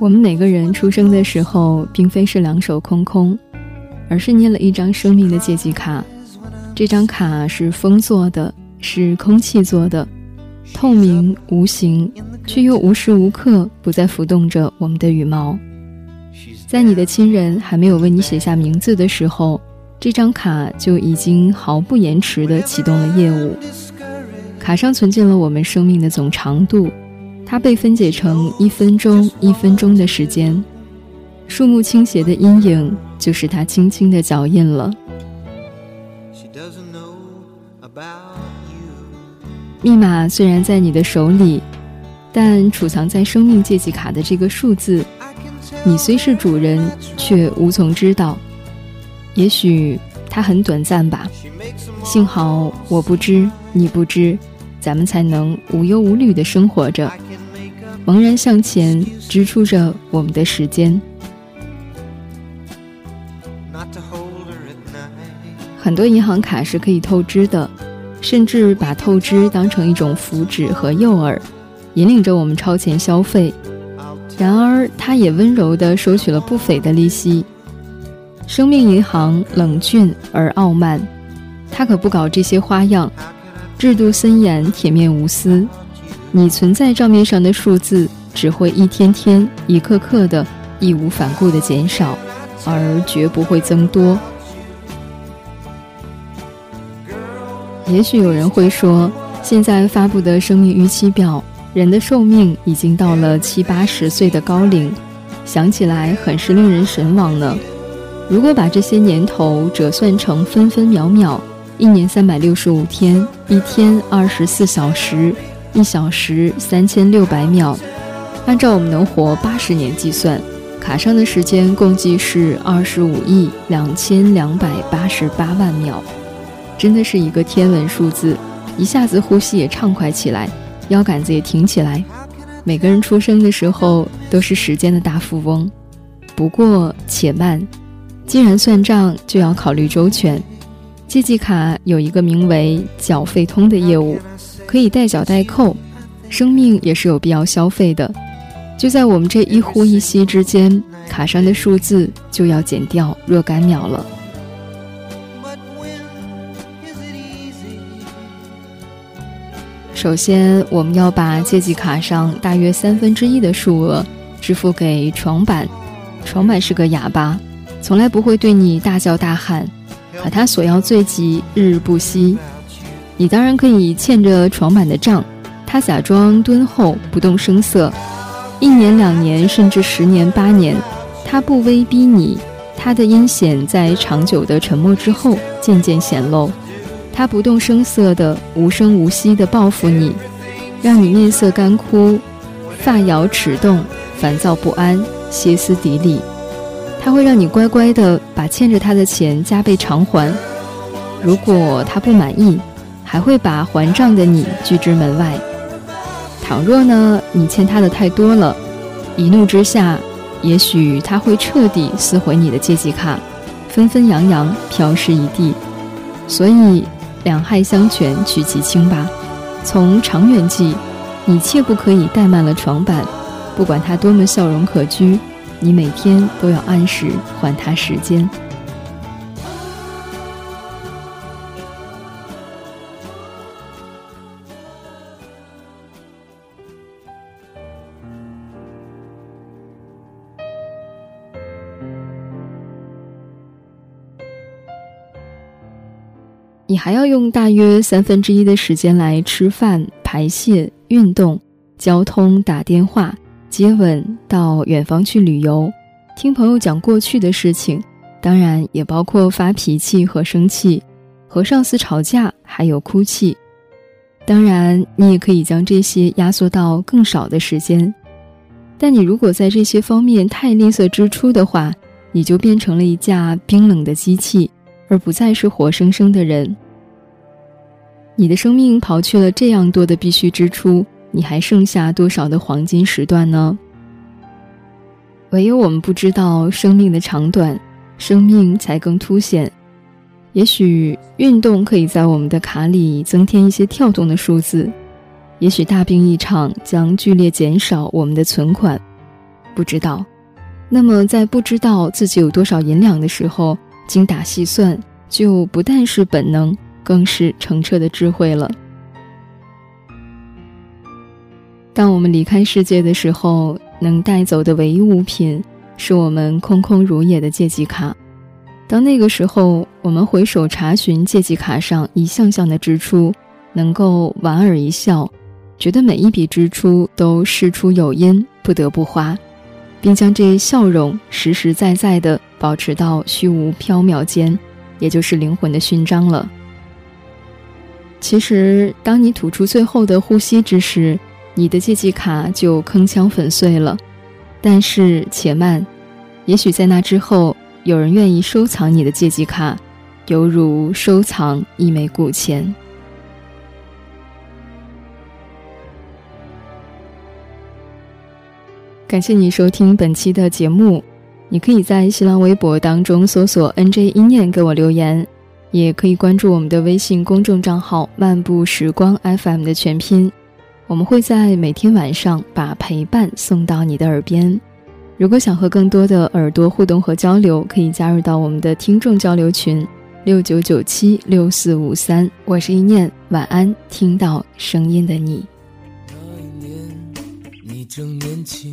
我们每个人出生的时候，并非是两手空空，而是捏了一张生命的借记卡。这张卡是风做的，是空气做的，透明无形，却又无时无刻不在浮动着我们的羽毛。在你的亲人还没有为你写下名字的时候，这张卡就已经毫不延迟地启动了业务。卡上存进了我们生命的总长度。它被分解成一分钟一分钟的时间，树木倾斜的阴影就是它轻轻的脚印了。密码虽然在你的手里，但储藏在生命借记卡的这个数字，你虽是主人，却无从知道。也许它很短暂吧，幸好我不知，你不知，咱们才能无忧无虑的生活着。茫然向前，支出着我们的时间。很多银行卡是可以透支的，甚至把透支当成一种福祉和诱饵，引领着我们超前消费。然而，它也温柔地收取了不菲的利息。生命银行冷峻而傲慢，它可不搞这些花样，制度森严，铁面无私。你存在账面上的数字只会一天天、一刻刻的义无反顾的减少，而绝不会增多。也许有人会说，现在发布的生命预期表，人的寿命已经到了七八十岁的高龄，想起来很是令人神往呢。如果把这些年头折算成分分秒秒，一年三百六十五天，一天二十四小时。一小时三千六百秒，按照我们能活八十年计算，卡上的时间共计是二十五亿两千两百八十八万秒，真的是一个天文数字，一下子呼吸也畅快起来，腰杆子也挺起来。每个人出生的时候都是时间的大富翁，不过且慢，既然算账，就要考虑周全。借记卡有一个名为“缴费通”的业务。可以代缴代扣，生命也是有必要消费的。就在我们这一呼一吸之间，卡上的数字就要减掉若干秒了。首先，我们要把借记卡上大约三分之一的数额支付给床板。床板是个哑巴，从来不会对你大叫大喊，可他索要最急，日日不息。你当然可以欠着床板的账，他假装敦厚，不动声色，一年、两年，甚至十年、八年，他不威逼你，他的阴险在长久的沉默之后渐渐显露，他不动声色的无声无息的报复你，让你面色干枯，发摇齿动，烦躁不安，歇斯底里，他会让你乖乖的把欠着他的钱加倍偿还，如果他不满意。还会把还账的你拒之门外。倘若呢，你欠他的太多了，一怒之下，也许他会彻底撕毁你的借记卡，纷纷扬扬飘失一地。所以，两害相权取其轻吧。从长远计，你切不可以怠慢了床板，不管他多么笑容可掬，你每天都要按时还他时间。你还要用大约三分之一的时间来吃饭、排泄、运动、交通、打电话、接吻，到远方去旅游，听朋友讲过去的事情，当然也包括发脾气和生气，和上司吵架，还有哭泣。当然，你也可以将这些压缩到更少的时间。但你如果在这些方面太吝啬支出的话，你就变成了一架冰冷的机器。而不再是活生生的人。你的生命刨去了这样多的必须支出，你还剩下多少的黄金时段呢？唯有我们不知道生命的长短，生命才更凸显。也许运动可以在我们的卡里增添一些跳动的数字，也许大病一场将剧烈减少我们的存款。不知道。那么，在不知道自己有多少银两的时候，精打细算就不但是本能，更是澄澈的智慧了。当我们离开世界的时候，能带走的唯一物品，是我们空空如也的借记卡。当那个时候，我们回首查询借记卡上一项项的支出，能够莞尔一笑，觉得每一笔支出都事出有因，不得不花。并将这笑容实实在在的保持到虚无缥缈间，也就是灵魂的勋章了。其实，当你吐出最后的呼吸之时，你的借记卡就铿锵粉碎了。但是，且慢，也许在那之后，有人愿意收藏你的借记卡，犹如收藏一枚古钱。感谢你收听本期的节目，你可以在新浪微博当中搜索 “nj 一念”给我留言，也可以关注我们的微信公众账号“漫步时光 FM” 的全拼，我们会在每天晚上把陪伴送到你的耳边。如果想和更多的耳朵互动和交流，可以加入到我们的听众交流群六九九七六四五三。我是一念，晚安，听到声音的你。那一年，你正年轻。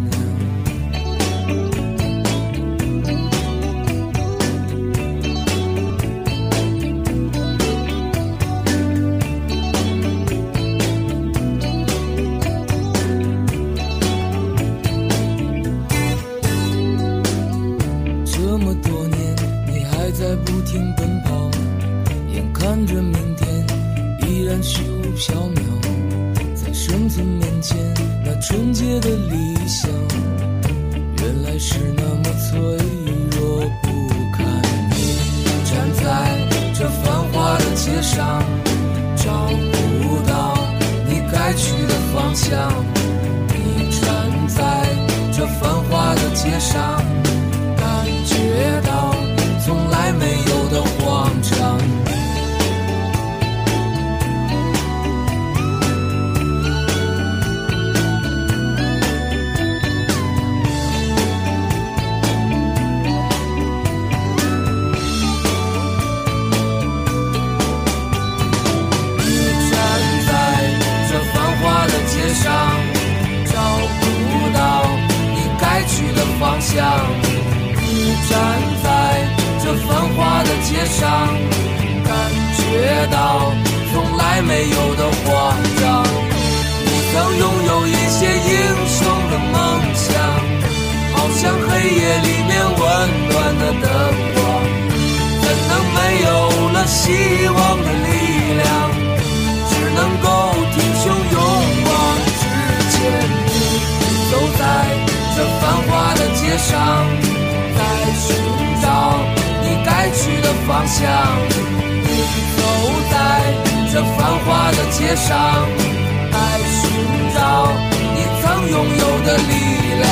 理想，原来是那么脆弱不堪。你站在这繁华的街上，找不到你该去的方向。你站在这繁华的街上。你站在这繁华的街上，感觉到从来。没有的慌张，你曾拥有一些英雄的梦想，好像黑夜里面温暖的灯光。怎能没有了希望的方向。走在。这繁华的街上，来寻找你曾拥有的力量